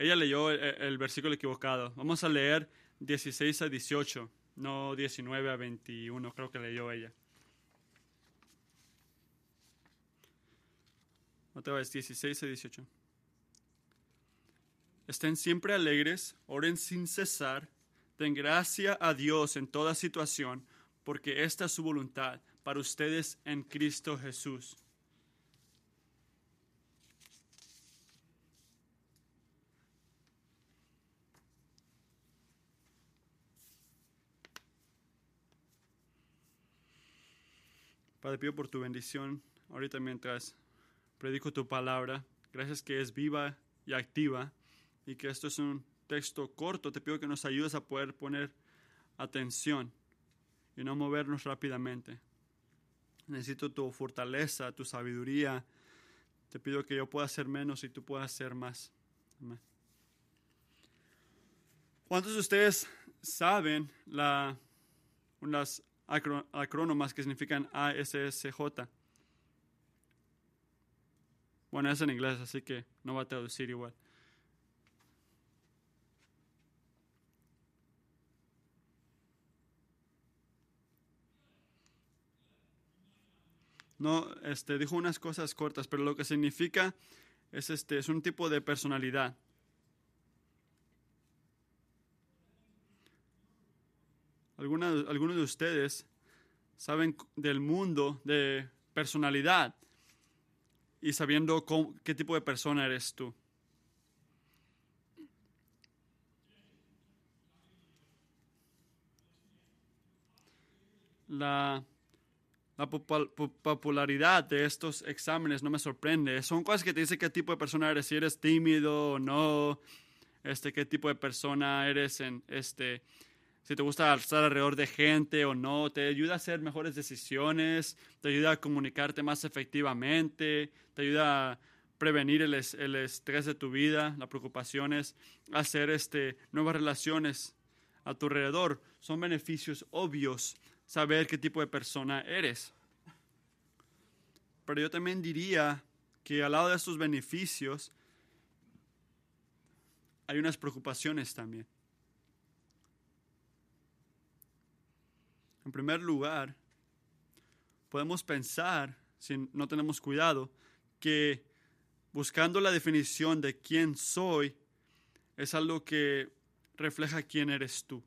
ella leyó el, el versículo equivocado. Vamos a leer 16 a 18, no 19 a 21, creo que leyó ella. Otra vez, 16 a 18. Estén siempre alegres, oren sin cesar, den gracia a Dios en toda situación, porque esta es su voluntad para ustedes en Cristo Jesús. Padre, pido por tu bendición ahorita mientras predico tu palabra. Gracias que es viva y activa y que esto es un texto corto. Te pido que nos ayudes a poder poner atención y no movernos rápidamente. Necesito tu fortaleza, tu sabiduría. Te pido que yo pueda hacer menos y tú puedas hacer más. ¿Cuántos de ustedes saben la, unas acrónomas que significan ASSJ? Bueno, es en inglés, así que no va a traducir igual. No, este, dijo unas cosas cortas, pero lo que significa es, este, es un tipo de personalidad. Algunas, algunos de ustedes saben del mundo de personalidad y sabiendo cómo, qué tipo de persona eres tú. La, la popularidad de estos exámenes no me sorprende. Son cosas que te dicen qué tipo de persona eres, si eres tímido o no, este, qué tipo de persona eres en este, si te gusta estar alrededor de gente o no, te ayuda a hacer mejores decisiones, te ayuda a comunicarte más efectivamente, te ayuda a prevenir el, estrés de tu vida, las preocupaciones, hacer este, nuevas relaciones a tu alrededor. Son beneficios obvios saber qué tipo de persona eres. Pero yo también diría que al lado de estos beneficios hay unas preocupaciones también. En primer lugar, podemos pensar, si no tenemos cuidado, que buscando la definición de quién soy es algo que refleja quién eres tú.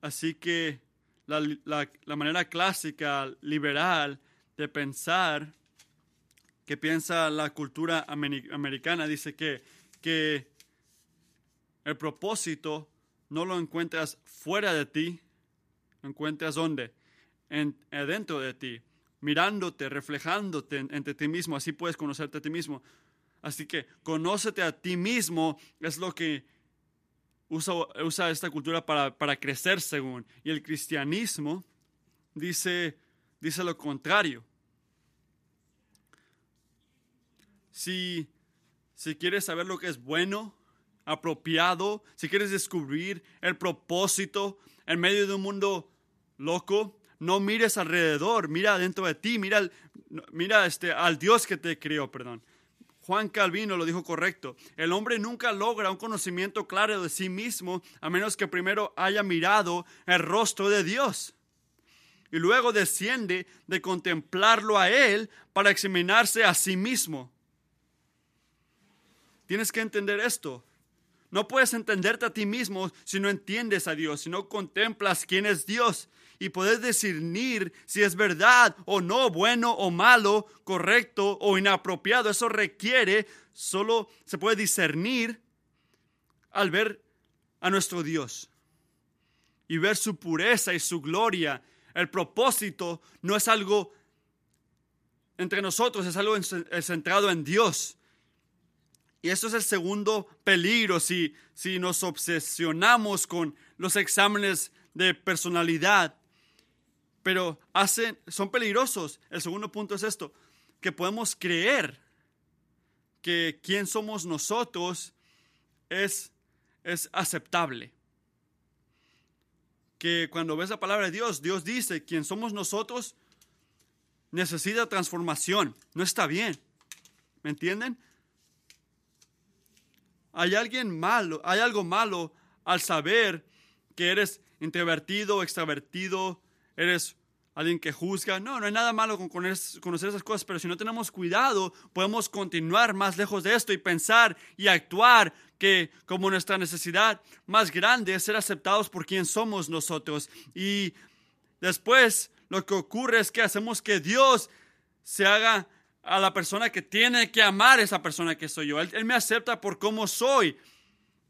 Así que la, la, manera clásica, liberal, de pensar, que piensa la cultura americana, dice que, que el propósito no lo encuentras fuera de ti, encuentras dónde? En, dentro de ti, mirándote, reflejándote entre ti mismo, así puedes conocerte a ti mismo. Así que conócete a ti mismo es lo que usa, usa esta cultura para, para, crecer según. Y el cristianismo dice, dice lo contrario. Si, si quieres saber lo que es bueno, apropiado, si quieres descubrir el propósito en medio de un mundo loco, no mires alrededor, mira dentro de ti, mira, mira este, al Dios que te creó, perdón. Juan Calvino lo dijo correcto. El hombre nunca logra un conocimiento claro de sí mismo a menos que primero haya mirado el rostro de Dios. Y luego desciende de contemplarlo a Él para examinarse a sí mismo. Tienes que entender esto. No puedes entenderte a ti mismo si no entiendes a Dios, si no contemplas quién es Dios y puedes discernir si es verdad o no, bueno o malo, correcto o inapropiado. Eso requiere, solo se puede discernir al ver a nuestro Dios y ver su pureza y su gloria. El propósito no es algo entre nosotros, es algo centrado en Dios. Y eso es el segundo peligro si, si nos obsesionamos con los exámenes de personalidad pero hacen, son peligrosos. El segundo punto es esto, que podemos creer que quién somos nosotros es, es aceptable. Que cuando ves la palabra de Dios, Dios dice, quién somos nosotros necesita transformación, no está bien. ¿Me entienden? hay alguien malo, hay algo malo al saber que eres introvertido, extravertido, eres alguien que juzga. No, no hay nada malo con conocer esas cosas, pero si no tenemos cuidado, podemos continuar más lejos de esto y pensar y actuar que como nuestra necesidad más grande es ser aceptados por quien somos nosotros. Y después lo que ocurre es que hacemos que Dios se haga a la persona que tiene que amar a esa persona que soy yo. Él, él me acepta por cómo soy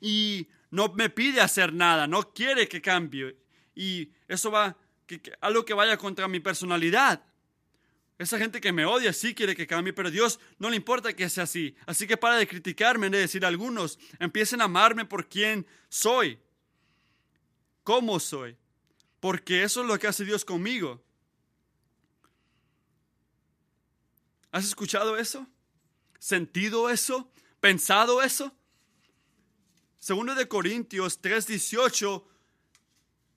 y no me pide hacer nada, no quiere que cambie. Y eso va que, algo que vaya contra mi personalidad. Esa gente que me odia sí quiere que cambie, pero Dios no le importa que sea así. Así que para de criticarme, de decir algunos, empiecen a amarme por quien soy, cómo soy, porque eso es lo que hace Dios conmigo. ¿Has escuchado eso? ¿Sentido eso? ¿Pensado eso? Segundo de Corintios 3:18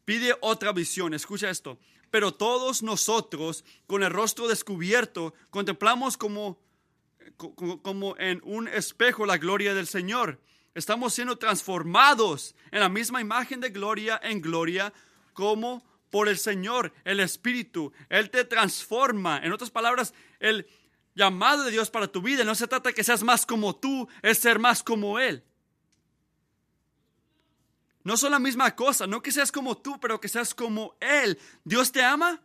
pide otra visión. Escucha esto. Pero todos nosotros, con el rostro descubierto, contemplamos como, como, en un espejo la gloria del Señor. Estamos siendo transformados en la misma imagen de gloria en gloria como por el Señor, el Espíritu. Él te transforma. En otras palabras, el llamado de Dios para tu vida no se trata de que seas más como tú, es ser más como Él. No son la misma cosa, no que seas como tú, pero que seas como Él. Dios te ama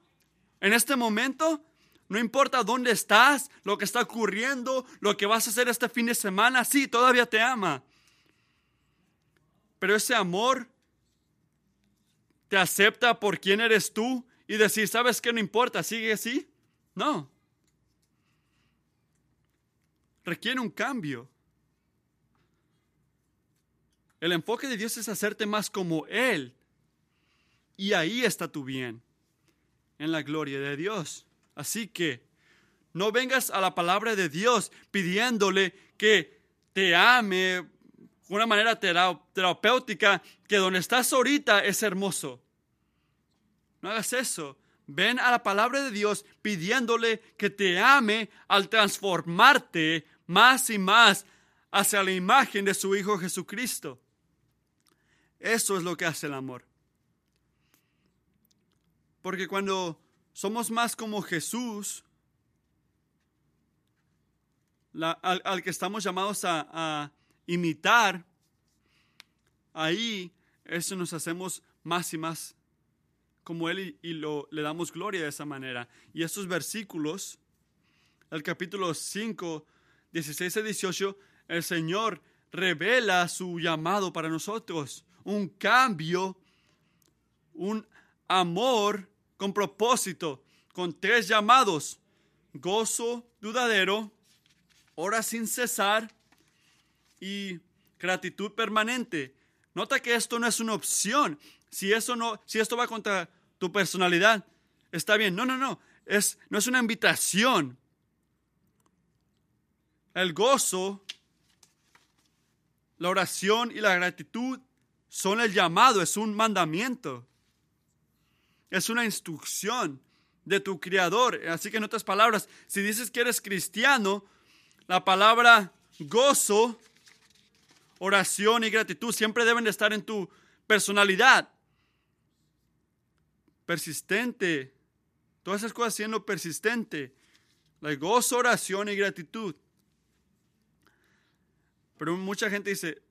en este momento. No importa dónde estás, lo que está ocurriendo, lo que vas a hacer este fin de semana, sí, todavía te ama. Pero ese amor te acepta por quién eres tú y decir, ¿sabes qué? No importa, sigue así. No. Requiere un cambio. El enfoque de Dios es hacerte más como Él. Y ahí está tu bien, en la gloria de Dios. Así que no vengas a la palabra de Dios pidiéndole que te ame de una manera terapéutica, que donde estás ahorita es hermoso. No hagas eso. Ven a la palabra de Dios pidiéndole que te ame al transformarte más y más hacia la imagen de su Hijo Jesucristo. Eso es lo que hace el amor. Porque cuando somos más como Jesús, al, que estamos llamados a, imitar, ahí eso nos hacemos más y más como Él y, lo, le damos gloria de esa manera. Y estos versículos, el capítulo 5, 16 a 18, el Señor revela su llamado para nosotros un cambio, un amor con propósito, con tres llamados, gozo dudadero, hora sin cesar y gratitud permanente. Nota que esto no es una opción. Si eso no, si esto va contra tu personalidad, está bien. No, no, no. Es, no es una invitación. El gozo, la oración y la gratitud son el llamado, es un mandamiento. Es una instrucción de tu Creador. Así que en otras palabras, si dices que eres cristiano, la palabra gozo, oración y gratitud siempre deben de estar en tu personalidad. Persistente. Todas esas cosas siendo persistente. La gozo, oración y gratitud. Pero mucha gente dice,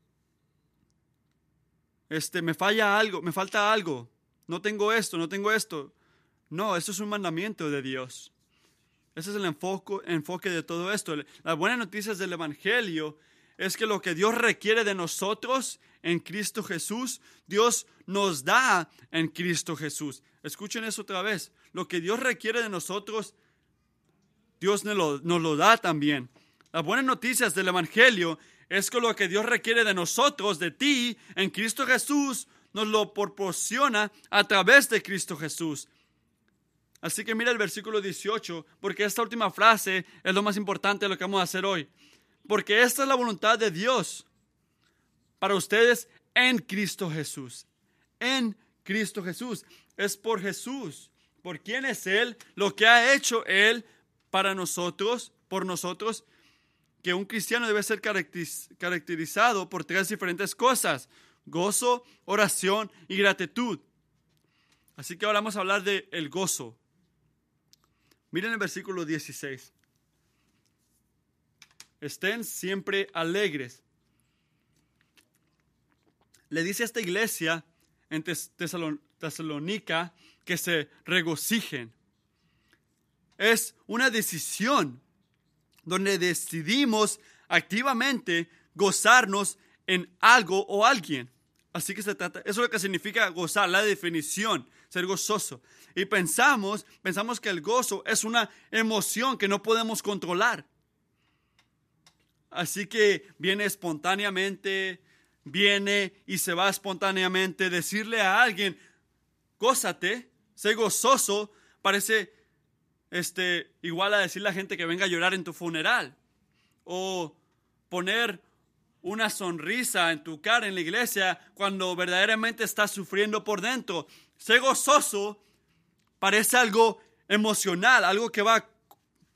este, me falla algo, me falta algo, no tengo esto, no tengo esto. No, eso es un mandamiento de Dios. Ese es el enfoque, enfoque de todo esto. Las buenas noticias del Evangelio es que lo que Dios requiere de nosotros en Cristo Jesús, Dios nos da en Cristo Jesús. Escuchen eso otra vez. Lo que Dios requiere de nosotros, Dios nos lo, nos lo da también. Las buenas noticias del Evangelio es que lo que Dios requiere de nosotros, de ti, en Cristo Jesús, nos lo proporciona a través de Cristo Jesús. Así que mira el versículo 18, porque esta última frase es lo más importante de lo que vamos a hacer hoy. Porque esta es la voluntad de Dios para ustedes en Cristo Jesús. En Cristo Jesús. Es por Jesús. ¿Por quién es Él? Lo que ha hecho Él para nosotros, por nosotros que un cristiano debe ser caracterizado por tres diferentes cosas, gozo, oración y gratitud. Así que ahora vamos a hablar de el gozo. Miren el versículo 16. Estén siempre alegres. Le dice a esta iglesia en Tesalónica que se regocijen. Es una decisión donde decidimos activamente gozarnos en algo o alguien. Así que se trata, eso es lo que significa gozar, la definición, ser gozoso. Y pensamos, pensamos que el gozo es una emoción que no podemos controlar. Así que viene espontáneamente, viene y se va espontáneamente. Decirle a alguien, gózate, sé gozoso, parece este, igual a decirle a la gente que venga a llorar en tu funeral. O poner una sonrisa en tu cara en la iglesia cuando verdaderamente estás sufriendo por dentro. Sé gozoso parece algo emocional, algo que va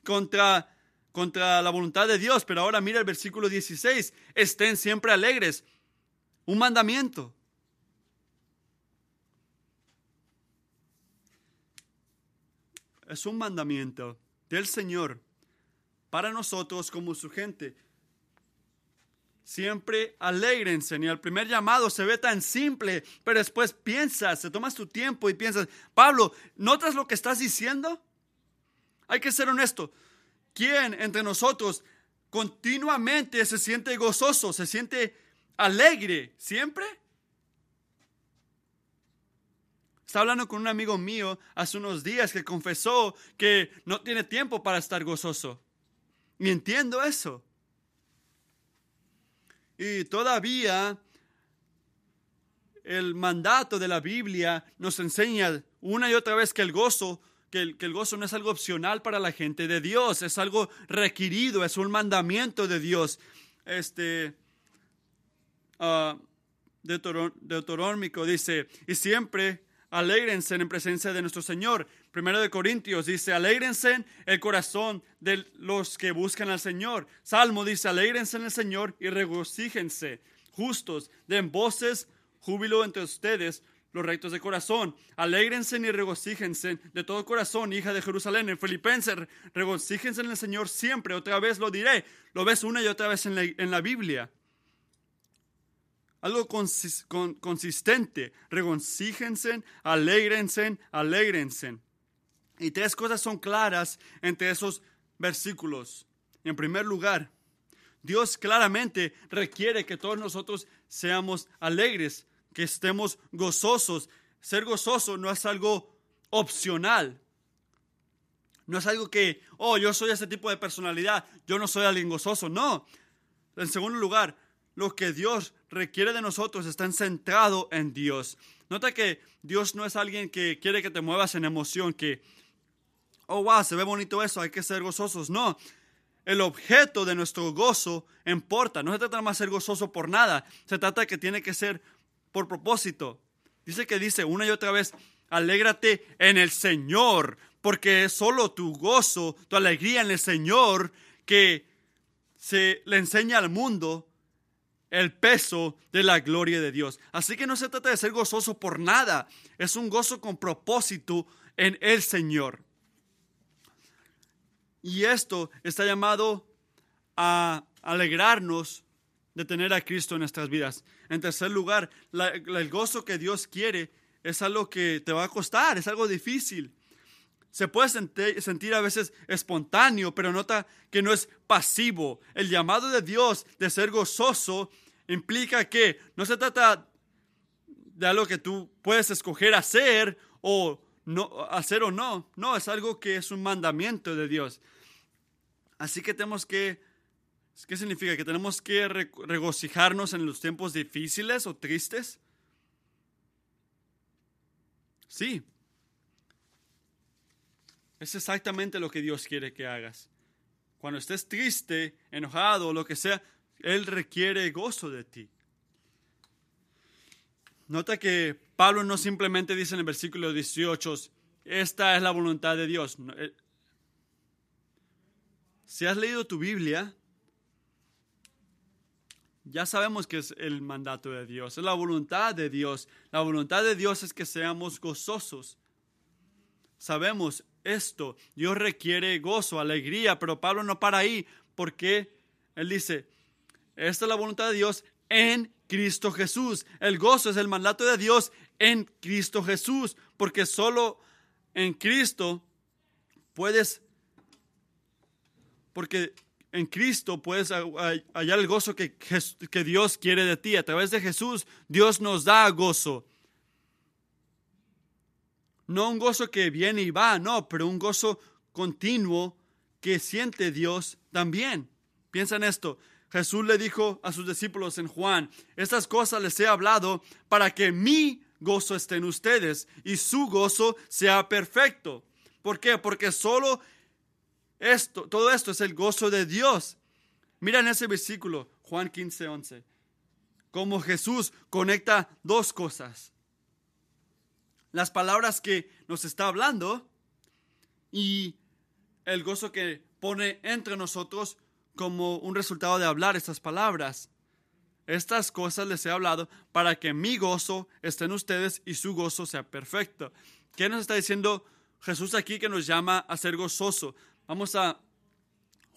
contra, contra la voluntad de Dios. Pero ahora mira el versículo 16, estén siempre alegres. Un mandamiento. Es un mandamiento del Señor para nosotros como su gente siempre alegrense. Y el primer llamado se ve tan simple, pero después piensas, te tomas tu tiempo y piensas, Pablo, ¿notas lo que estás diciendo? Hay que ser honesto. ¿Quién entre nosotros continuamente se siente gozoso, se siente alegre? ¿Siempre? Estaba hablando con un amigo mío hace unos días que confesó que no tiene tiempo para estar gozoso. Y entiendo eso. Y todavía el mandato de la Biblia nos enseña una y otra vez que el gozo, que el, gozo no es algo opcional para la gente de Dios, es algo requerido, es un mandamiento de Dios. Este uh, dice, y siempre alégrense en presencia de nuestro Señor. Primero de Corintios dice, alégrense el corazón de los que buscan al Señor. Salmo dice, alégrense en el Señor y regocíjense. Justos, den voces, júbilo entre ustedes, los rectos de corazón. Alégrense y regocíjense de todo corazón, hija de Jerusalén. En Filipenses, regocíjense en el Señor siempre. Otra vez lo diré. Lo ves una y otra vez en la, en la Biblia algo consistente. Regocíjense, alegrense, alegrense. Y tres cosas son claras entre esos versículos. En primer lugar, Dios claramente requiere que todos nosotros seamos alegres, que estemos gozosos. Ser gozoso no es algo opcional. No es algo que, oh, yo soy ese tipo de personalidad, yo no soy alguien gozoso. No. En segundo lugar, lo que Dios requiere de nosotros está centrado en Dios. Nota que Dios no es alguien que quiere que te muevas en emoción, que, oh, wow, se ve bonito eso, hay que ser gozosos. No, el objeto de nuestro gozo importa. No se trata más de ser gozoso por nada, se trata que tiene que ser por propósito. Dice que dice una y otra vez, alégrate en el Señor, porque es solo tu gozo, tu alegría en el Señor que se le enseña al mundo el peso de la gloria de Dios. Así que no se trata de ser gozoso por nada, es un gozo con propósito en el Señor. Y esto está llamado a alegrarnos de tener a Cristo en nuestras vidas. En tercer lugar, el gozo que Dios quiere es algo que te va a costar, es algo difícil. Se puede sentir, a veces espontáneo, pero nota que no es pasivo. El llamado de Dios de ser gozoso implica que no se trata de algo que tú puedes escoger hacer o no hacer o no. No, es algo que es un mandamiento de Dios. Así que tenemos que ¿qué significa? Que tenemos que regocijarnos en los tiempos difíciles o tristes. Sí. Es exactamente lo que Dios quiere que hagas. Cuando estés triste, enojado o lo que sea, él requiere gozo de ti. Nota que Pablo no simplemente dice en el versículo 18, esta es la voluntad de Dios. Eh, si has leído tu Biblia, Ya sabemos que es el mandato de Dios, es la voluntad de Dios. La voluntad de Dios es que seamos gozosos. Sabemos esto. Dios requiere gozo, alegría, pero Pablo no para ahí porque él dice, esta es la voluntad de Dios en Cristo Jesús. El gozo es el mandato de Dios en Cristo Jesús, porque solo en Cristo puedes, porque en Cristo puedes hallar el gozo que, Dios quiere de ti. A través de Jesús, Dios nos da gozo. No un gozo que viene y va, no, pero un gozo continuo que siente Dios también. Piensa en esto. Jesús le dijo a sus discípulos en Juan, estas cosas les he hablado para que mi gozo esté en ustedes y su gozo sea perfecto. ¿Por qué? Porque solo esto, todo esto es el gozo de Dios. Mira en ese versículo, Juan 15, 11, cómo Jesús conecta dos cosas. Las palabras que nos está hablando y el gozo que pone entre nosotros como un resultado de hablar estas palabras. Estas cosas les he hablado para que mi gozo esté en ustedes y su gozo sea perfecto. ¿Qué nos está diciendo Jesús aquí que nos llama a ser gozoso? Vamos a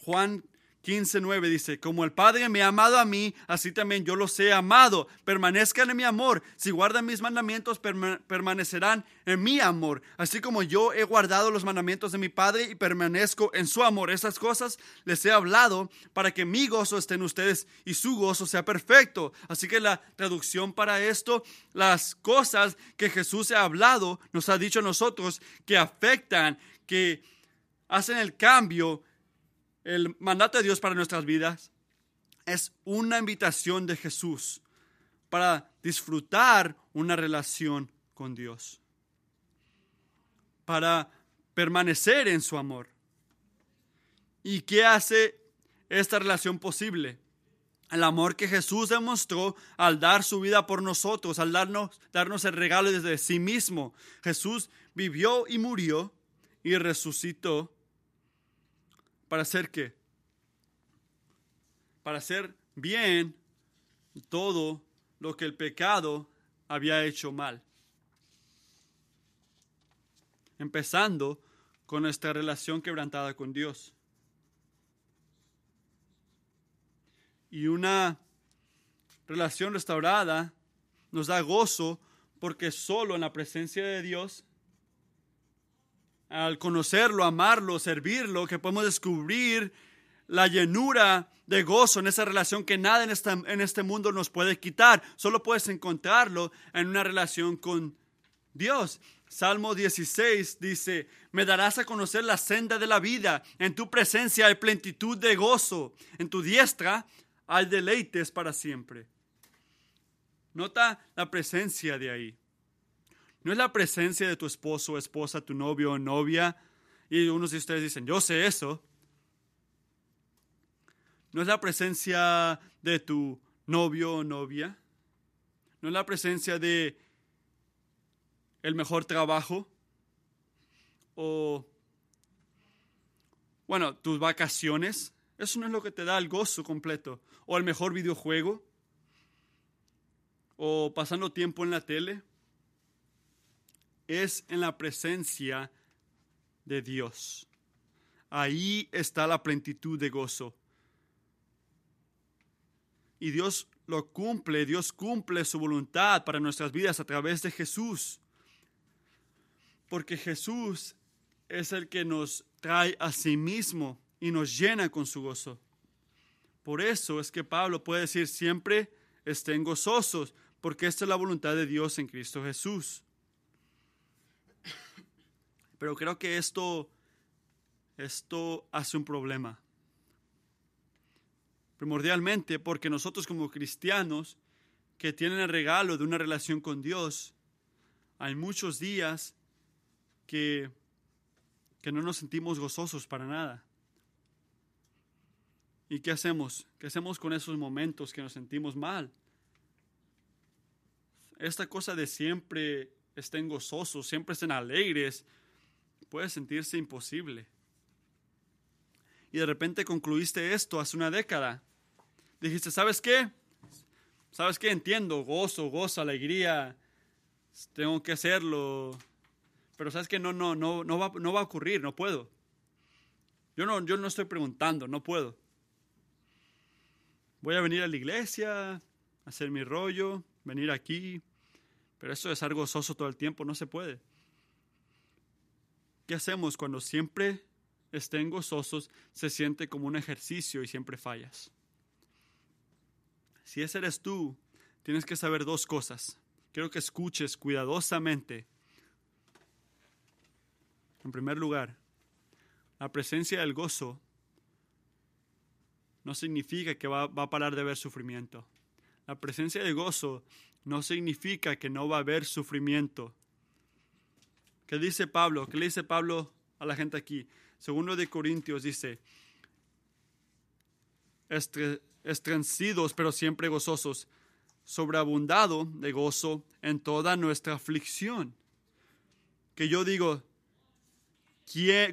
Juan 15.9 dice, como el Padre me ha amado a mí, así también yo los he amado. Permanezcan en mi amor. Si guardan mis mandamientos, permanecerán en mi amor. Así como yo he guardado los mandamientos de mi Padre y permanezco en su amor. Estas cosas les he hablado para que mi gozo esté en ustedes y su gozo sea perfecto. Así que la traducción para esto, las cosas que Jesús ha hablado, nos ha dicho a nosotros que afectan, que hacen el cambio el mandato de Dios para nuestras vidas es una invitación de Jesús para disfrutar una relación con Dios, para permanecer en su amor. ¿Y qué hace esta relación posible? El amor que Jesús demostró al dar su vida por nosotros, al darnos, darnos el regalo desde sí mismo. Jesús vivió y murió y resucitó ¿Para hacer qué? Para hacer bien todo lo que el pecado había hecho mal. Empezando con nuestra relación quebrantada con Dios. Y una relación restaurada nos da gozo porque solo en la presencia de Dios al conocerlo, amarlo, servirlo, que podemos descubrir la llenura de gozo en esa relación que nada en, esta, en este mundo nos puede quitar. Solo puedes encontrarlo en una relación con Dios. Salmo 16 dice, me darás a conocer la senda de la vida, en tu presencia hay plenitud de gozo, en tu diestra hay deleites para siempre. Nota la presencia de ahí. No es la presencia de tu esposo o esposa, tu novio o novia. Y unos de ustedes dicen, yo sé eso. No es la presencia de tu novio o novia. No es la presencia de el mejor trabajo. O, bueno, tus vacaciones. Eso no es lo que te da el gozo completo. O el mejor videojuego. O pasando tiempo en la tele es en la presencia de Dios. Ahí está la plenitud de gozo. Y Dios lo cumple, Dios cumple su voluntad para nuestras vidas a través de Jesús. Porque Jesús es el que nos trae a sí mismo y nos llena con su gozo. Por eso es que Pablo puede decir siempre estén gozosos, porque esta es la voluntad de Dios en Cristo Jesús. Pero creo que esto, esto hace un problema. Primordialmente porque nosotros como cristianos que tienen el regalo de una relación con Dios, hay muchos días que, que no nos sentimos gozosos para nada. ¿Y qué hacemos? ¿Qué hacemos con esos momentos que nos sentimos mal? Esta cosa de siempre estén gozosos, siempre estén alegres, puede sentirse imposible. Y de repente concluiste esto hace una década. Dijiste, ¿sabes qué? ¿Sabes qué? Entiendo, gozo, gozo, alegría, tengo que hacerlo. Pero sabes que no, no, no, no va, no va a ocurrir, no puedo. Yo no, yo no estoy preguntando, no puedo. Voy a venir a la iglesia, hacer mi rollo, venir aquí, pero eso es algo gozoso todo el tiempo, no se puede. ¿Qué hacemos cuando siempre estén gozosos, se siente como un ejercicio y siempre fallas? Si ese eres tú, tienes que saber dos cosas. Quiero que escuches cuidadosamente. En primer lugar, la presencia del gozo no significa que va, a parar de haber sufrimiento. La presencia del gozo no significa que no va a haber sufrimiento. ¿Qué dice Pablo? ¿Qué le dice Pablo a la gente aquí? Segundo de Corintios dice, estrencidos pero siempre gozosos, sobreabundado de gozo en toda nuestra aflicción. Que yo digo,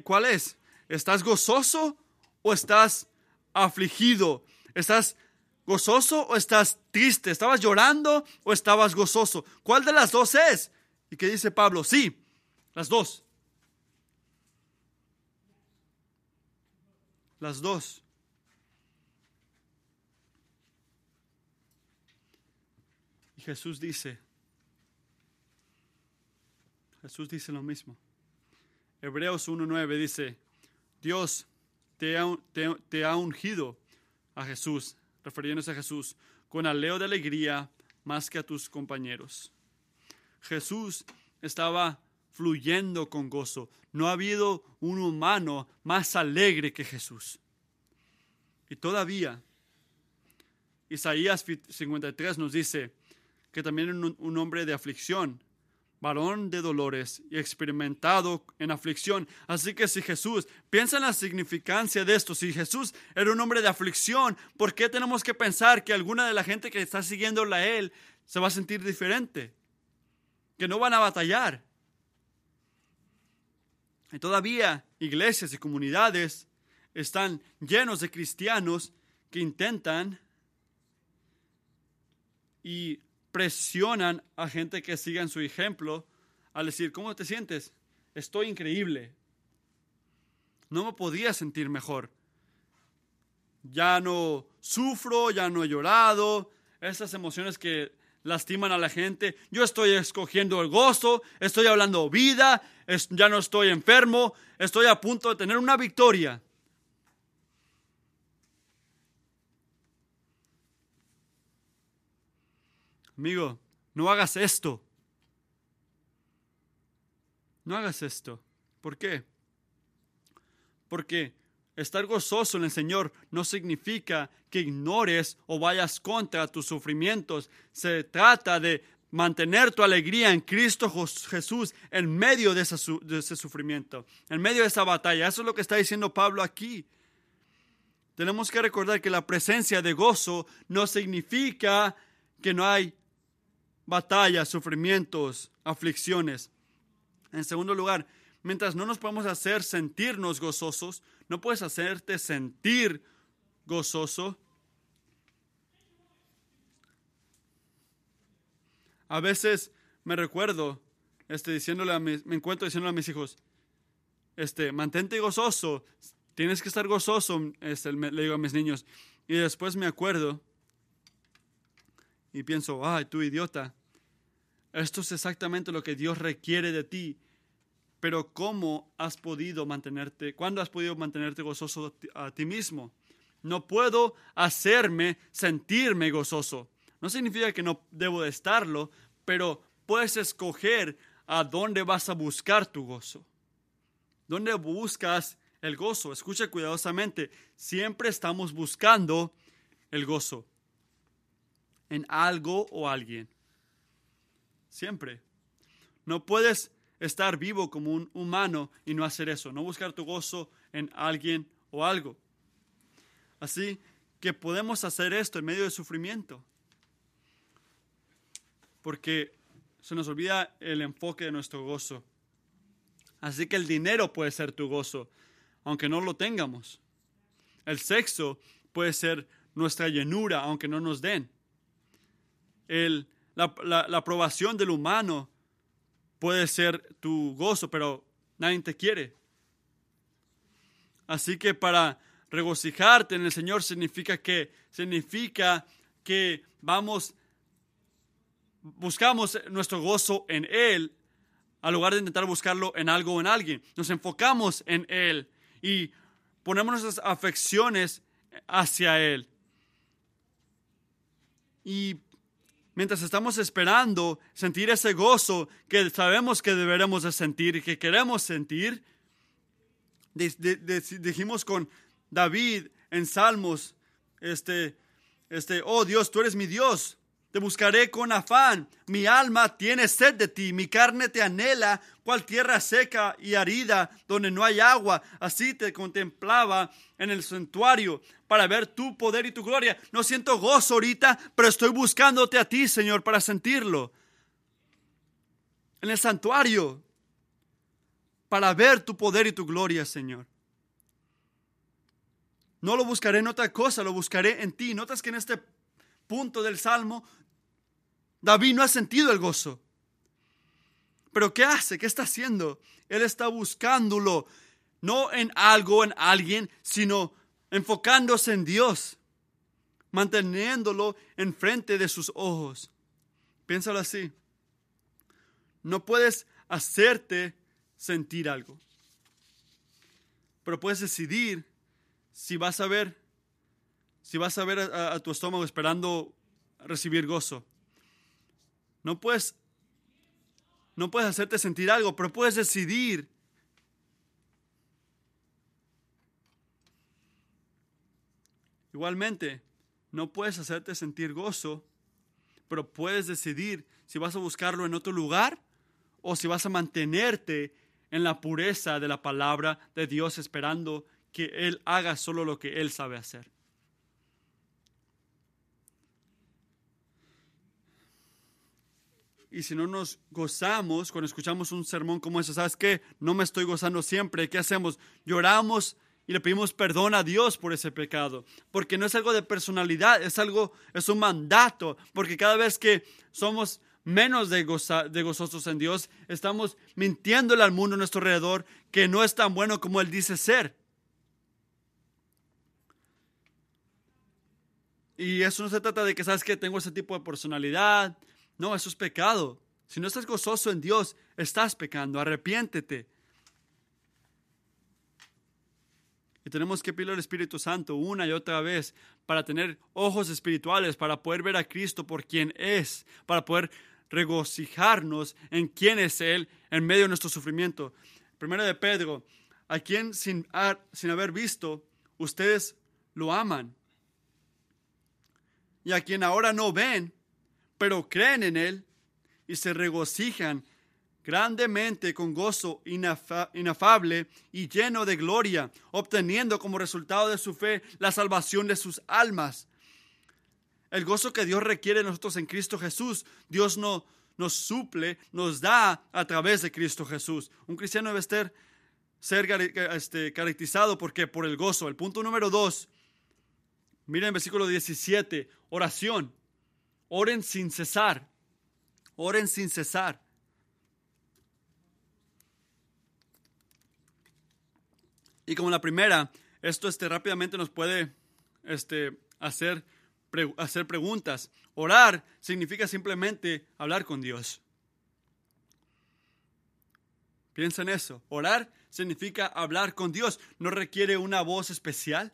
¿cuál es? ¿Estás gozoso o estás afligido? ¿Estás gozoso o estás triste? ¿Estabas llorando o estabas gozoso? ¿Cuál de las dos es? ¿Y qué dice Pablo? Sí, las dos. Las dos. Y Jesús dice, Jesús dice lo mismo. Hebreos 1.9 dice, Dios te ha, te ha ungido a Jesús refiriéndose a Jesús, con aleo de alegría más que a tus compañeros. Jesús estaba fluyendo con gozo. No ha habido un humano más alegre que Jesús. Y todavía, Isaías 53 nos dice que también un, hombre de aflicción varón de dolores y experimentado en aflicción. Así que si Jesús, piensa en la significancia de esto, si Jesús era un hombre de aflicción, ¿por qué tenemos que pensar que alguna de la gente que está siguiéndole a Él se va a sentir diferente? Que no van a batallar. Y todavía iglesias y comunidades están llenos de cristianos que intentan y presionan a gente que siga su ejemplo al decir, ¿cómo te sientes? Estoy increíble. No me podía sentir mejor. Ya no sufro, ya no he llorado. Esas emociones que lastiman a la gente. Yo estoy escogiendo el gozo, estoy hablando vida, ya no estoy enfermo, estoy a punto de tener una victoria. amigo, no hagas esto. No hagas esto. ¿Por qué? Porque estar gozoso en el Señor no significa que ignores o vayas contra tus sufrimientos. Se trata de mantener tu alegría en Cristo Jesús en medio de ese, sufrimiento, en medio de esa batalla. Eso es lo que está diciendo Pablo aquí. Tenemos que recordar que la presencia de gozo no significa que no hay batallas, sufrimientos, aflicciones. En segundo lugar, mientras no nos podemos hacer sentirnos gozosos, no puedes hacerte sentir gozoso. A veces me recuerdo, este, diciéndole a me encuentro diciéndole a mis hijos, este, mantente gozoso, tienes que estar gozoso, este, le digo a mis niños. Y después me acuerdo y pienso, ay, tú idiota, esto es exactamente lo que Dios requiere de ti. Pero ¿cómo has podido mantenerte, cuándo has podido mantenerte gozoso a ti mismo? No puedo hacerme sentirme gozoso. No significa que no debo de estarlo, pero puedes escoger a dónde vas a buscar tu gozo. ¿Dónde buscas el gozo? Escucha cuidadosamente. Siempre estamos buscando el gozo en algo o alguien. Siempre. No puedes estar vivo como un humano y no hacer eso, no buscar tu gozo en alguien o algo. Así que podemos hacer esto en medio del sufrimiento. Porque se nos olvida el enfoque de nuestro gozo. Así que el dinero puede ser tu gozo, aunque no lo tengamos. El sexo puede ser nuestra llenura, aunque no nos den. el, la, la aprobación del humano puede ser tu gozo, pero nadie te quiere. Así que para regocijarte en el Señor significa que significa que vamos buscamos nuestro gozo en él al lugar de intentar buscarlo en algo o en alguien. Nos enfocamos en él y ponemos nuestras afecciones hacia él. Y mientras estamos esperando sentir ese gozo que sabemos que deberemos de sentir y que queremos sentir, dijimos con David en Salmos, este, este, oh Dios, tú eres mi Dios, te buscaré con afán, mi alma tiene sed de ti, mi carne te anhela, cual tierra seca y arida donde no hay agua, así te contemplaba en el santuario para ver tu poder y tu gloria. No siento gozo ahorita, pero estoy buscándote a ti, Señor, para sentirlo. En el santuario, para ver tu poder y tu gloria, Señor. No lo buscaré en otra cosa, lo buscaré en ti. Notas que en este punto del Salmo, David no ha sentido el gozo. Pero ¿qué hace? ¿Qué está haciendo? Él está buscándolo, no en algo, en alguien, sino enfocándose en Dios, manteniéndolo enfrente de sus ojos. Piénsalo así. No puedes hacerte sentir algo. Pero puedes decidir si vas a ver, si vas a ver a, tu estómago esperando recibir gozo. No puedes, no puedes hacerte sentir algo, pero puedes decidir. Igualmente, no puedes hacerte sentir gozo, pero puedes decidir si vas a buscarlo en otro lugar o si vas a mantenerte en la pureza de la palabra de Dios, esperando que Él haga solo lo que Él sabe hacer. Y si no nos gozamos cuando escuchamos un sermón como ese, ¿sabes qué? No me estoy gozando siempre. ¿Qué hacemos? Lloramos y le pedimos perdón a Dios por ese pecado. Porque no es algo de personalidad, es algo, es un mandato. Porque cada vez que somos menos de, de gozosos en Dios, estamos mintiéndole al mundo a nuestro alrededor que no es tan bueno como Él dice ser. Y eso no se trata de que, ¿sabes que Tengo ese tipo de personalidad. No, eso es pecado. Si no estás gozoso en Dios, estás pecando. Arrepiéntete. Y tenemos que pedir al Espíritu Santo una y otra vez para tener ojos espirituales, para poder ver a Cristo por quien es, para poder regocijarnos en quién es Él en medio de nuestro sufrimiento. Primero de Pedro, a quien sin, sin haber visto, ustedes lo aman. Y a quien ahora no ven, pero creen en Él y se regocijan grandemente con gozo inafable y lleno de gloria, obteniendo como resultado de su fe la salvación de sus almas. El gozo que Dios requiere de nosotros en Cristo Jesús, Dios no, nos suple, nos da a través de Cristo Jesús. Un cristiano debe ser, ser este, caracterizado porque por el gozo. El punto número dos, miren el versículo 17, oración. Oren sin cesar. Oren sin cesar. Y como la primera, esto este, rápidamente nos puede este, hacer hacer preguntas. Orar significa simplemente hablar con Dios. Piensa en eso. Orar significa hablar con Dios. No requiere una voz especial.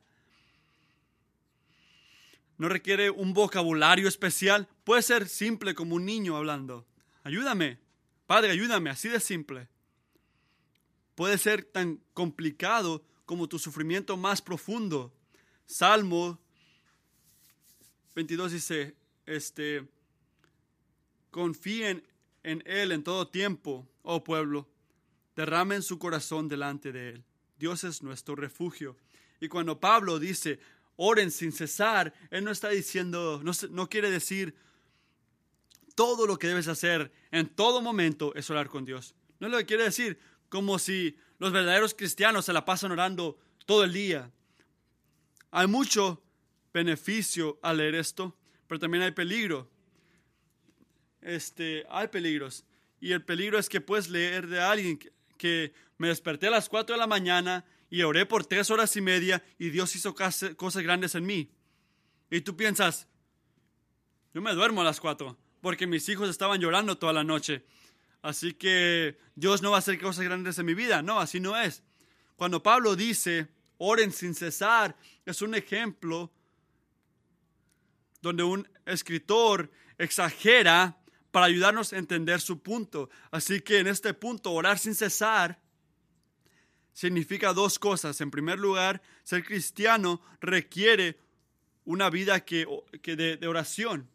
No requiere un vocabulario especial. Puede ser simple como un niño hablando. Ayúdame. Padre, ayúdame. Así de simple. Puede ser tan complicado como tu sufrimiento más profundo. Salmo 22 dice, este, confíen en Él en todo tiempo, oh pueblo, derramen su corazón delante de Él. Dios es nuestro refugio. Y cuando Pablo dice, oren sin cesar, Él no está diciendo, no, no quiere decir, todo lo que debes hacer en todo momento es orar con Dios. No lo que quiere decir como si los verdaderos cristianos se la pasan orando todo el día. Hay mucho beneficio al leer esto, pero también hay peligro. este, hay peligros. Y el peligro es que puedes leer de alguien que, que me desperté a las 4 de la mañana y oré por tres horas y media y Dios hizo cosas grandes en mí. Y tú piensas, yo me duermo a las 4 porque mis hijos estaban llorando toda la noche. Así que Dios no va a hacer cosas grandes en mi vida. No, así no es. Cuando Pablo dice, oren sin cesar, es un ejemplo donde un escritor exagera para ayudarnos a entender su punto. Así que en este punto, orar sin cesar significa dos cosas. En primer lugar, ser cristiano requiere una vida que, de, de oración.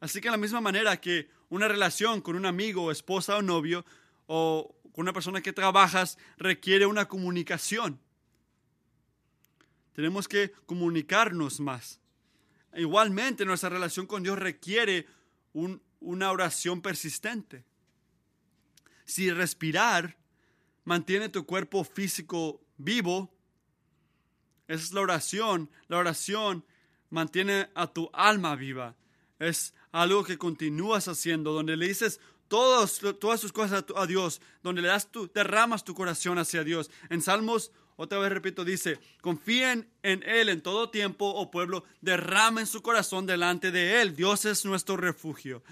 Así que de la misma manera que una relación con un amigo, esposa o novio, o con una persona que trabajas, requiere una comunicación. Tenemos que comunicarnos más. Igualmente, nuestra relación con Dios requiere una oración persistente. Si respirar mantiene tu cuerpo físico vivo, esa es la oración. La oración mantiene a tu alma viva. Es algo que continúas haciendo, donde le dices todas tus cosas a, Dios, donde le das tu, derramas tu corazón hacia Dios. En Salmos, otra vez repito, dice, confíen en Él en todo tiempo, oh pueblo, derramen su corazón delante de Él. Dios es nuestro refugio.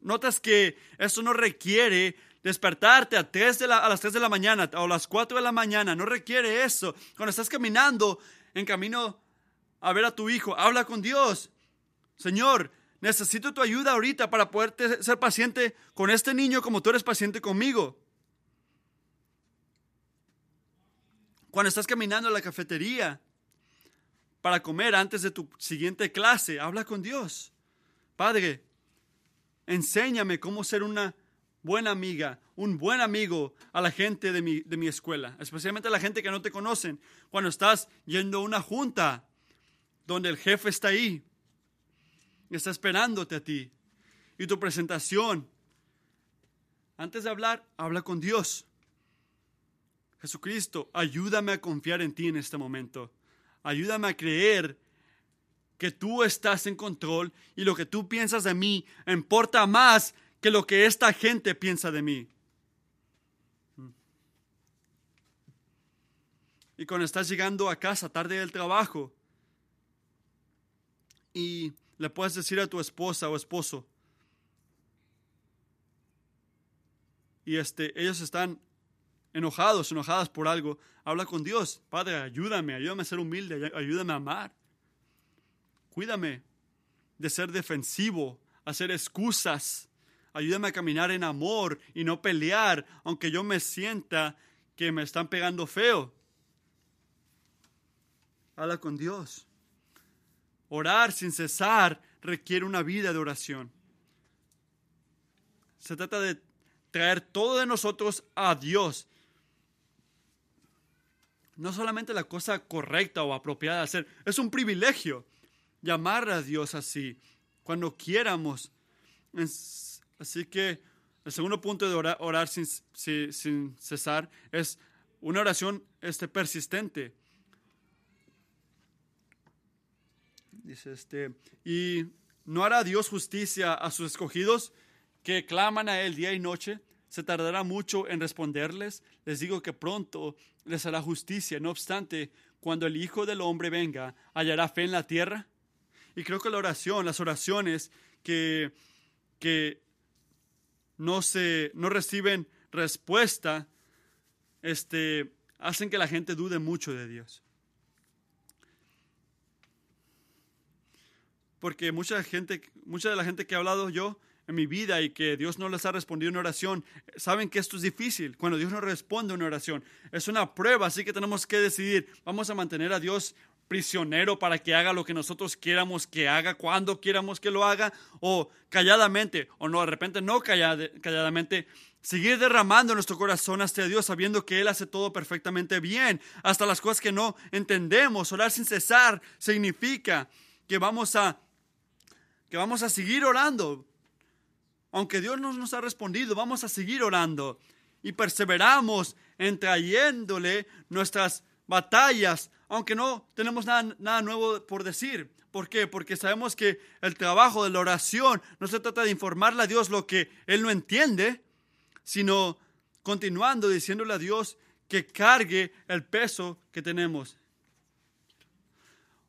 Notas que eso no requiere despertarte a, a las 3 de la mañana o a las 4 de la mañana, no requiere eso. Cuando estás caminando en camino a ver a tu hijo, habla con Dios. Señor, necesito tu ayuda ahorita para poder ser paciente con este niño como tú eres paciente conmigo. Cuando estás caminando a la cafetería para comer antes de tu siguiente clase, habla con Dios. Padre, enséñame cómo ser una buena amiga, un buen amigo a la gente de mi, de mi escuela, especialmente a la gente que no te conocen. Cuando estás yendo a una junta donde el jefe está ahí, está esperándote a ti. Y tu presentación, antes de hablar, habla con Dios. Jesucristo, ayúdame a confiar en ti en este momento. Ayúdame a creer que tú estás en control y lo que tú piensas de mí importa más que lo que esta gente piensa de mí. Y cuando estás llegando a casa tarde del trabajo y le puedes decir a tu esposa o esposo. Y este, ellos están enojados, enojadas por algo. Habla con Dios. Padre, ayúdame, ayúdame a ser humilde, ayúdame a amar. Cuídame de ser defensivo, hacer excusas. Ayúdame a caminar en amor y no pelear, aunque yo me sienta que me están pegando feo. Habla con Dios. Orar sin cesar requiere una vida de oración. Se trata de traer todo de nosotros a Dios. No solamente la cosa correcta o apropiada de hacer, es un privilegio llamar a Dios así, cuando quieramos. Así que el segundo punto de orar, sin, sin, cesar es una oración este, persistente. Dice este, y no hará Dios justicia a sus escogidos que claman a Él día y noche. Se tardará mucho en responderles. Les digo que pronto les hará justicia. No obstante, cuando el Hijo del Hombre venga, hallará fe en la tierra. Y creo que la oración, las oraciones que, que no, se, no reciben respuesta, este, hacen que la gente dude mucho de Dios. porque mucha gente, mucha de la gente que he hablado yo en mi vida y que Dios no les ha respondido en oración, saben que esto es difícil. Cuando Dios no responde una oración, es una prueba, así que tenemos que decidir, vamos a mantener a Dios prisionero para que haga lo que nosotros quieramos que haga, cuando quieramos que lo haga, o calladamente, o no, de repente no calladamente, seguir derramando nuestro corazón hacia Dios sabiendo que Él hace todo perfectamente bien, hasta las cosas que no entendemos. Orar sin cesar significa que vamos a que vamos a seguir orando. Aunque Dios no nos ha respondido, vamos a seguir orando y perseveramos en trayéndole nuestras batallas, aunque no tenemos nada, nada nuevo por decir. ¿Por qué? Porque sabemos que el trabajo de la oración no se trata de informarle a Dios lo que Él no entiende, sino continuando diciéndole a Dios que cargue el peso que tenemos.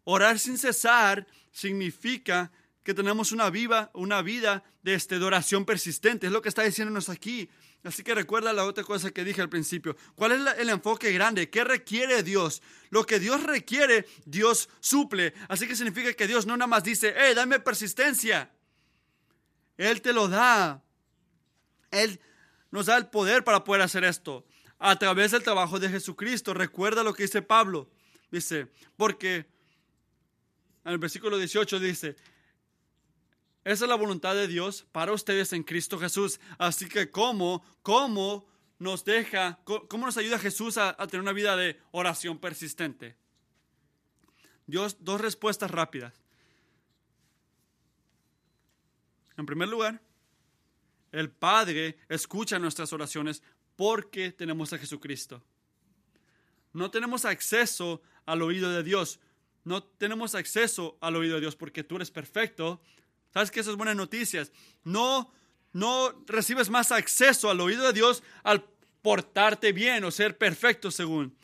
Orar sin cesar significa que tenemos una, viva, una vida de, este, de oración persistente. Es lo que está diciéndonos aquí. Así que recuerda la otra cosa que dije al principio. ¿Cuál es el enfoque grande? ¿Qué requiere Dios? Lo que Dios requiere, Dios suple. Así que significa que Dios no nada más dice, hey, dame persistencia. Él te lo da. Él nos da el poder para poder hacer esto. A través del trabajo de Jesucristo. Recuerda lo que dice Pablo. Dice, porque en el versículo 18 dice, esa es la voluntad de Dios para ustedes en Cristo Jesús. Así que, ¿cómo, cómo nos deja, cómo nos ayuda Jesús a, a tener una vida de oración persistente? Dios, dos respuestas rápidas. En primer lugar, el Padre escucha nuestras oraciones porque tenemos a Jesucristo. No tenemos acceso al oído de Dios. No tenemos acceso al oído de Dios porque tú eres perfecto ¿Sabes que esas buenas noticias? No, no recibes más acceso al oído de Dios al portarte bien o ser perfecto según.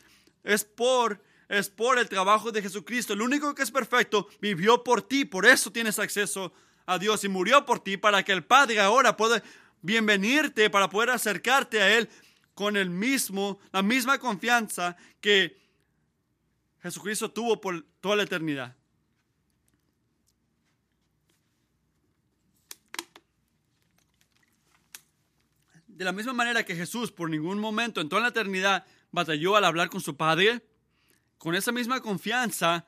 Es por, es por el trabajo de Jesucristo. El único que es perfecto vivió por ti, por eso tienes acceso a Dios y murió por ti para que el Padre ahora pueda bienvenirte, para poder acercarte a Él con el mismo, la misma confianza que Jesucristo tuvo por toda la eternidad. De la misma manera que Jesús por ningún momento en toda la eternidad batalló al hablar con su Padre, con esa misma confianza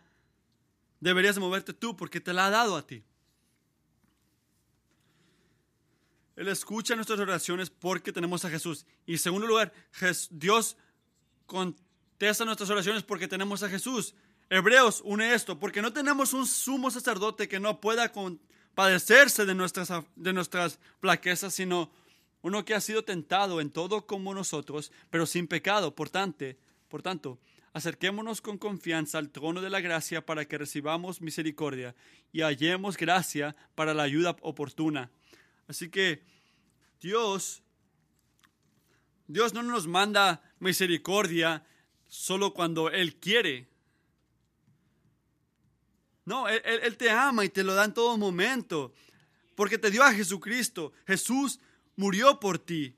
deberías moverte tú porque te la ha dado a ti. Él escucha nuestras oraciones porque tenemos a Jesús. Y en segundo lugar, Dios contesta nuestras oraciones porque tenemos a Jesús. Hebreos une esto, porque no tenemos un sumo sacerdote que no pueda padecerse de nuestras, de nuestras plaquezas, sino uno que ha sido tentado en todo como nosotros, pero sin pecado. Por tanto, por tanto, acerquémonos con confianza al trono de la gracia para que recibamos misericordia y hallemos gracia para la ayuda oportuna. Así que Dios, Dios no nos manda misericordia solo cuando Él quiere. No, él, él, te ama y te lo da en todo momento, porque te dio a Jesucristo. Jesús murió por ti.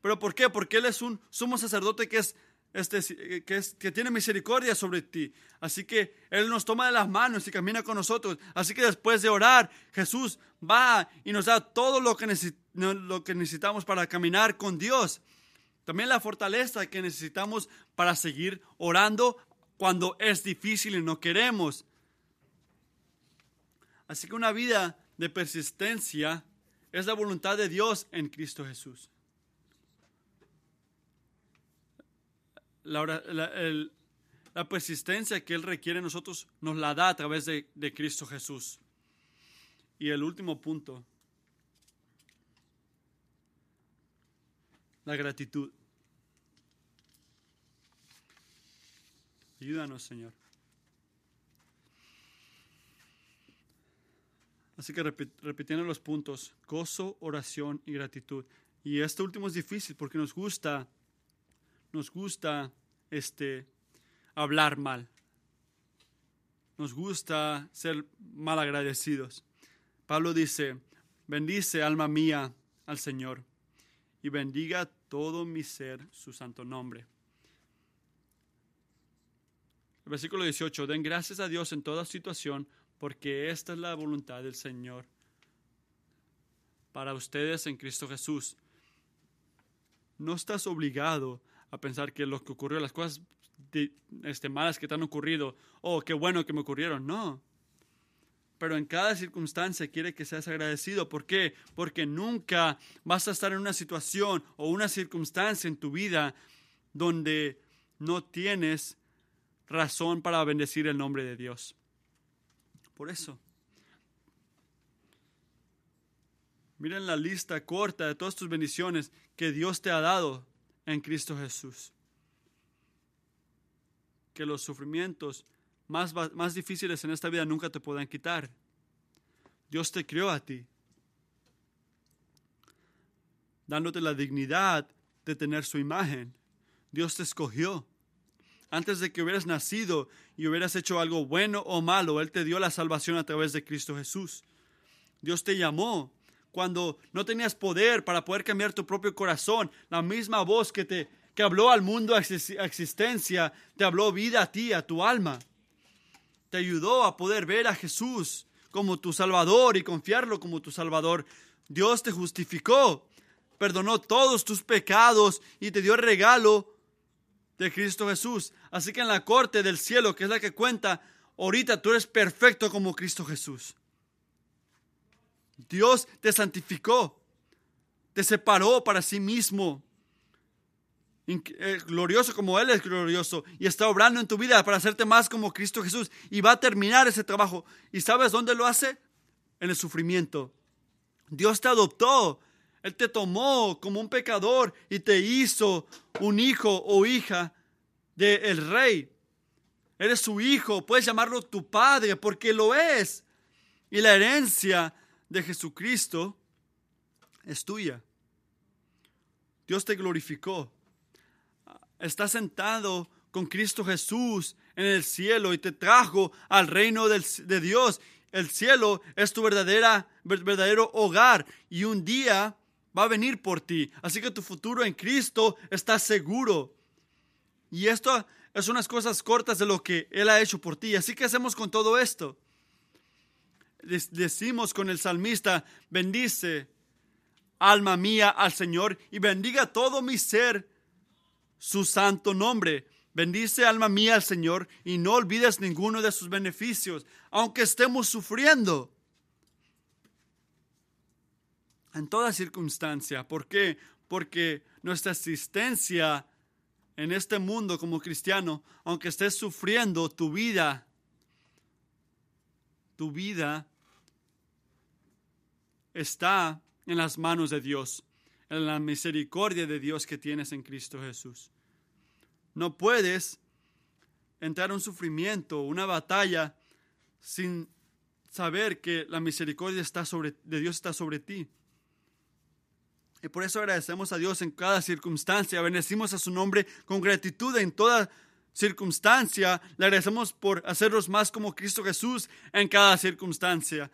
¿Pero por qué? Porque Él es un sumo sacerdote que, es, este, que, es, que tiene misericordia sobre ti. Así que Él nos toma de las manos y camina con nosotros. Así que después de orar, Jesús va y nos da todo lo que, lo que necesitamos para caminar con Dios. También la fortaleza que necesitamos para seguir orando cuando es difícil y no queremos. Así que una vida de persistencia es la voluntad de Dios en Cristo Jesús. La, persistencia que Él requiere en nosotros nos la da a través de, de Cristo Jesús. Y el último punto, la gratitud. Ayúdanos, Señor. Así que repitiendo los puntos, gozo, oración y gratitud. Y este último es difícil porque nos gusta, nos gusta este, hablar mal. Nos gusta ser mal agradecidos. Pablo dice, bendice alma mía al Señor y bendiga todo mi ser su santo nombre. El versículo 18, den gracias a Dios en toda situación porque esta es la voluntad del Señor para ustedes en Cristo Jesús. No estás obligado a pensar que lo que ocurrió, las cosas este, malas que te han ocurrido, oh, qué bueno que me ocurrieron, no. Pero en cada circunstancia quiere que seas agradecido. ¿Por qué? Porque nunca vas a estar en una situación o una circunstancia en tu vida donde no tienes razón para bendecir el nombre de Dios por eso. Miren la lista corta de todas tus bendiciones que Dios te ha dado en Cristo Jesús. que los sufrimientos más, más difíciles en esta vida nunca te puedan quitar. Dios te creó a ti, dándote la dignidad de tener su imagen. Dios te escogió. Antes de que hubieras nacido y hubieras hecho algo bueno o malo, Él te dio la salvación a través de Cristo Jesús. Dios te llamó cuando no tenías poder para poder cambiar tu propio corazón. La misma voz que te que habló al mundo a existencia, te habló vida a ti, a tu alma. Te ayudó a poder ver a Jesús como tu Salvador y confiarlo como tu Salvador. Dios te justificó, perdonó todos tus pecados y te dio regalo de Cristo Jesús. Así que en la corte del cielo, que es la que cuenta, ahorita tú eres perfecto como Cristo Jesús. Dios te santificó, te separó para sí mismo eh, glorioso como Él es glorioso y está obrando en tu vida para hacerte más como Cristo Jesús y va a terminar ese trabajo. ¿Y sabes dónde lo hace? En el sufrimiento. Dios te adoptó, Él te tomó como un pecador y te hizo un hijo o hija del rey. Eres su hijo, puedes llamarlo tu padre porque lo es. Y la herencia de Jesucristo es tuya. Dios te glorificó está sentado con Cristo Jesús en el cielo y te trajo al reino de Dios. El cielo es tu verdadera, verdadero hogar y un día va a venir por ti. Así que tu futuro en Cristo está seguro. Y esto es unas cosas cortas de lo que Él ha hecho por ti. Así que hacemos con todo esto. Decimos con el salmista, bendice, alma mía, al Señor y bendiga todo mi ser su santo nombre. Bendice alma mía al Señor y no olvides ninguno de sus beneficios, aunque estemos sufriendo. En toda circunstancia. ¿Por qué? Porque nuestra existencia en este mundo como cristiano, aunque estés sufriendo tu vida, tu vida está en las manos de Dios en la misericordia de Dios que tienes en Cristo Jesús. No puedes entrar en un sufrimiento, una batalla, sin saber que la misericordia está sobre, de Dios está sobre ti. Y por eso agradecemos a Dios en cada circunstancia, bendecimos a su nombre con gratitud en toda circunstancia, le agradecemos por hacernos más como Cristo Jesús en cada circunstancia,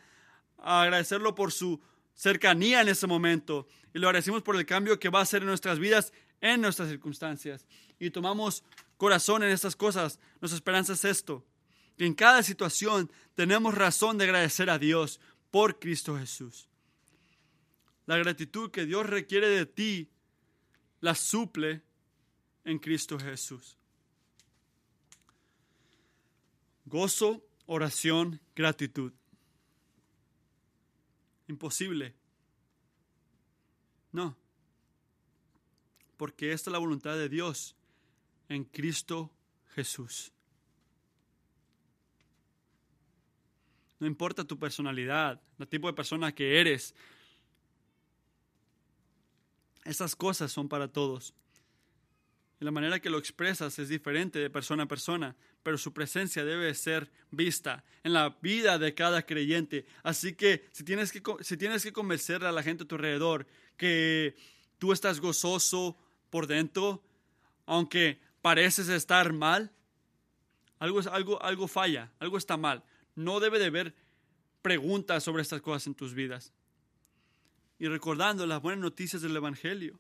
agradecerlo por su cercanía en ese momento. Y lo agradecemos por el cambio que va a hacer en nuestras vidas, en nuestras circunstancias. Y tomamos corazón en estas cosas. Nuestra esperanza es esto. Que en cada situación tenemos razón de agradecer a Dios por Cristo Jesús. La gratitud que Dios requiere de ti la suple en Cristo Jesús. Gozo, oración, gratitud. Imposible. No. Porque esta es la voluntad de Dios en Cristo Jesús. No importa tu personalidad, el tipo de persona que eres. Esas cosas son para todos la manera que lo expresas es diferente de persona a persona, pero su presencia debe ser vista en la vida de cada creyente. Así que si tienes que, si tienes que convencer a la gente a tu alrededor que tú estás gozoso por dentro, aunque pareces estar mal, algo, algo, algo falla, algo está mal. No debe de haber preguntas sobre estas cosas en tus vidas. Y recordando las buenas noticias del Evangelio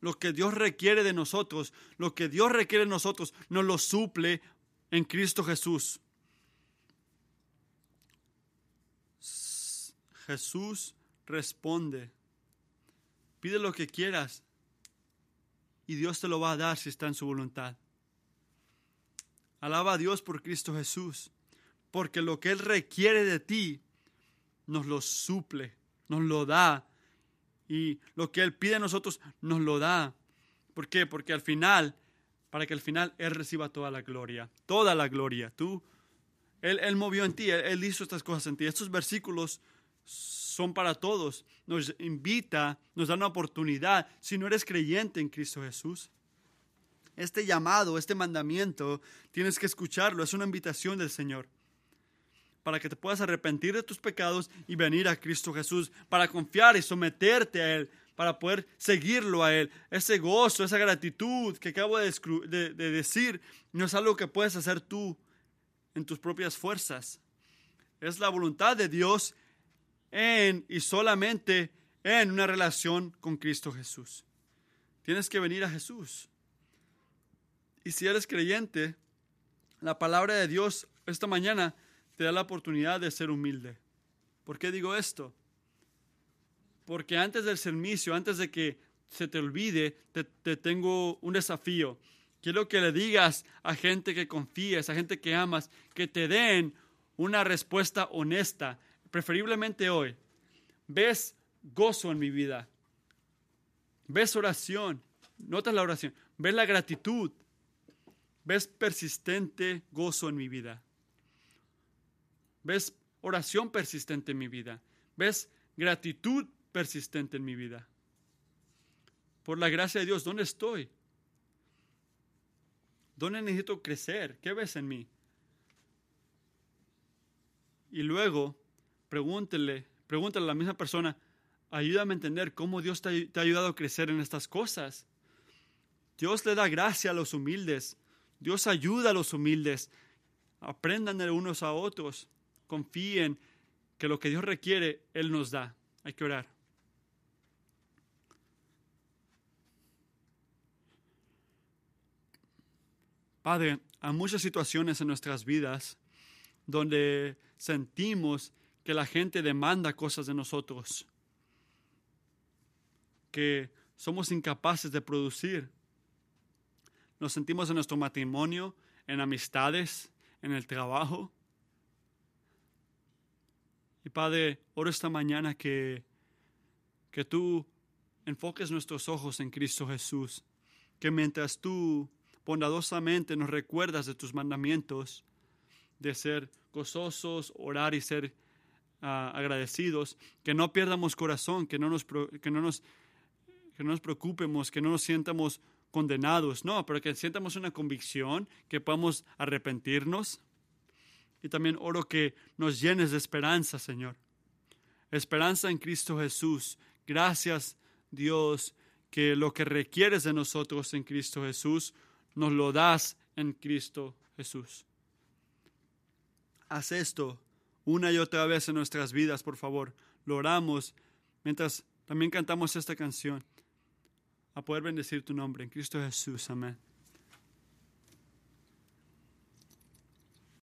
lo que Dios requiere de nosotros, lo que Dios requiere de nosotros, nos lo suple en Cristo Jesús. Jesús responde, pide lo que quieras y Dios te lo va a dar si está en su voluntad. Alaba a Dios por Cristo Jesús, porque lo que Él requiere de ti nos lo suple, nos lo da y lo que Él pide a nosotros nos lo da. ¿Por qué? Porque al final, para que al final Él reciba toda la gloria, toda la gloria. Tú, Él, él movió en ti, él, hizo estas cosas en ti. Estos versículos son para todos. Nos invita, nos da una oportunidad. Si no eres creyente en Cristo Jesús, Este llamado, este mandamiento, tienes que escucharlo. Es una invitación del Señor para que te puedas arrepentir de tus pecados y venir a Cristo Jesús, para confiar y someterte a Él, para poder seguirlo a Él. Ese gozo, esa gratitud que acabo de, de, decir, no es algo que puedes hacer tú en tus propias fuerzas. Es la voluntad de Dios en y solamente en una relación con Cristo Jesús. Tienes que venir a Jesús. Y si eres creyente, la palabra de Dios esta mañana te da la oportunidad de ser humilde. ¿Por qué digo esto? Porque antes del servicio, antes de que se te olvide, te, tengo un desafío. Quiero que le digas a gente que confíes, a gente que amas, que te den una respuesta honesta, preferiblemente hoy. ¿Ves gozo en mi vida? ¿Ves oración? ¿Notas la oración? ¿Ves la gratitud? ¿Ves persistente gozo en mi vida? ¿Ves oración persistente en mi vida? ¿Ves gratitud persistente en mi vida? Por la gracia de Dios, ¿dónde estoy? ¿Dónde necesito crecer? ¿Qué ves en mí? Y luego, pregúntele, pregúntale a la misma persona, ayúdame a entender cómo Dios te, te ha ayudado a crecer en estas cosas. Dios le da gracia a los humildes. Dios ayuda a los humildes. Aprendan de unos a otros confíen que lo que Dios requiere, Él nos da. Hay que orar. Padre, hay muchas situaciones en nuestras vidas donde sentimos que la gente demanda cosas de nosotros, que somos incapaces de producir. Nos sentimos en nuestro matrimonio, en amistades, en el trabajo, y Padre, oro esta mañana que, que tú enfoques nuestros ojos en Cristo Jesús, que mientras tú bondadosamente nos recuerdas de tus mandamientos, de ser gozosos, orar y ser ah, agradecidos, que no pierdamos corazón, que no, nos, que, no nos, que no nos preocupemos, que no nos sientamos condenados, no, pero que sientamos una convicción, que podamos arrepentirnos, y también oro que nos llenes de esperanza, Señor. Esperanza en Cristo Jesús. Gracias, Dios, que lo que requieres de nosotros en Cristo Jesús, nos lo das en Cristo Jesús. Haz esto una y otra vez en nuestras vidas, por favor. Lo oramos mientras también cantamos esta canción. A poder bendecir tu nombre en Cristo Jesús. Amén.